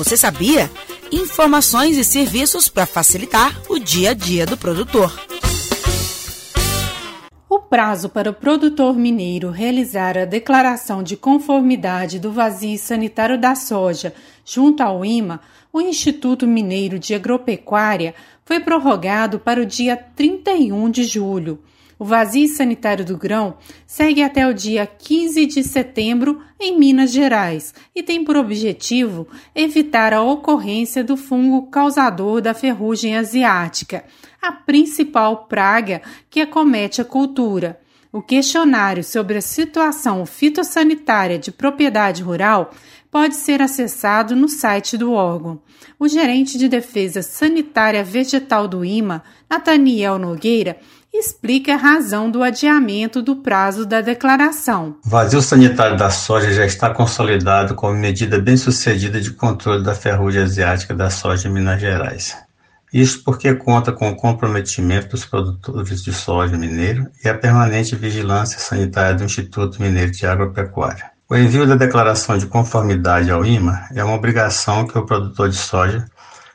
Você sabia? Informações e serviços para facilitar o dia a dia do produtor. O prazo para o produtor mineiro realizar a declaração de conformidade do vazio sanitário da soja junto ao IMA, o Instituto Mineiro de Agropecuária, foi prorrogado para o dia 31 de julho. O vazio sanitário do grão segue até o dia 15 de setembro em Minas Gerais e tem por objetivo evitar a ocorrência do fungo causador da ferrugem asiática, a principal praga que acomete a cultura. O questionário sobre a situação fitossanitária de propriedade rural pode ser acessado no site do órgão. O gerente de defesa sanitária vegetal do IMA, Nathaniel Nogueira, explica a razão do adiamento do prazo da declaração. O vazio sanitário da soja já está consolidado como medida bem sucedida de controle da ferrugem asiática da soja em Minas Gerais. Isso porque conta com o comprometimento dos produtores de soja mineiro e a permanente vigilância sanitária do Instituto Mineiro de Agropecuária. O envio da declaração de conformidade ao IMA é uma obrigação que o produtor de soja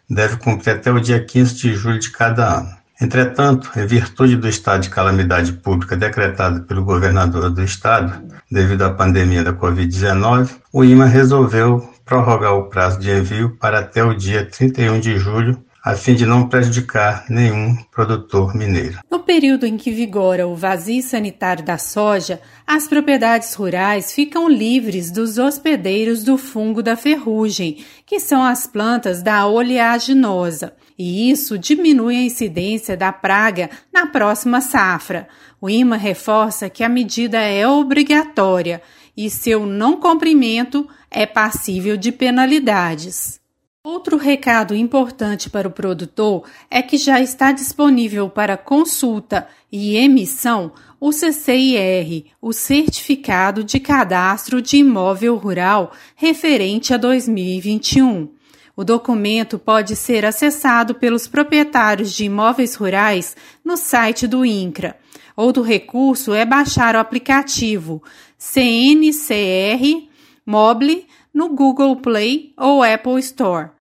deve cumprir até o dia 15 de julho de cada ano. Entretanto, em virtude do estado de calamidade pública decretado pelo governador do estado, devido à pandemia da Covid-19, o IMA resolveu prorrogar o prazo de envio para até o dia 31 de julho a fim de não prejudicar nenhum produtor mineiro. No período em que vigora o vazio sanitário da soja, as propriedades rurais ficam livres dos hospedeiros do fungo da ferrugem, que são as plantas da oleaginosa, e isso diminui a incidência da praga na próxima safra. O IMA reforça que a medida é obrigatória e seu não cumprimento é passível de penalidades. Outro recado importante para o produtor é que já está disponível para consulta e emissão o CCIR, o Certificado de Cadastro de Imóvel Rural referente a 2021. O documento pode ser acessado pelos proprietários de imóveis rurais no site do INCRA. Outro recurso é baixar o aplicativo CNCR Mobile no Google Play ou Apple Store.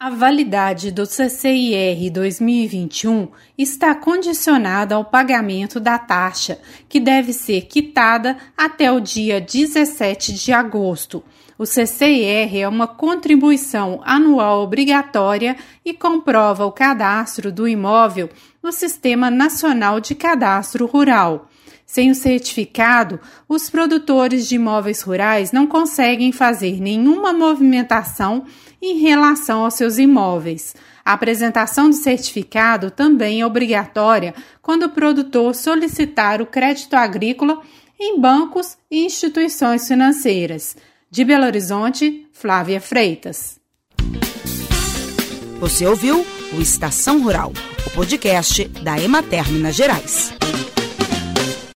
A validade do CCIR 2021 está condicionada ao pagamento da taxa, que deve ser quitada até o dia 17 de agosto. O CCIR é uma contribuição anual obrigatória e comprova o cadastro do imóvel no Sistema Nacional de Cadastro Rural. Sem o certificado, os produtores de imóveis rurais não conseguem fazer nenhuma movimentação em relação aos seus imóveis. A apresentação do certificado também é obrigatória quando o produtor solicitar o crédito agrícola em bancos e instituições financeiras. De Belo Horizonte, Flávia Freitas. Você ouviu o Estação Rural, o podcast da Emater Minas Gerais.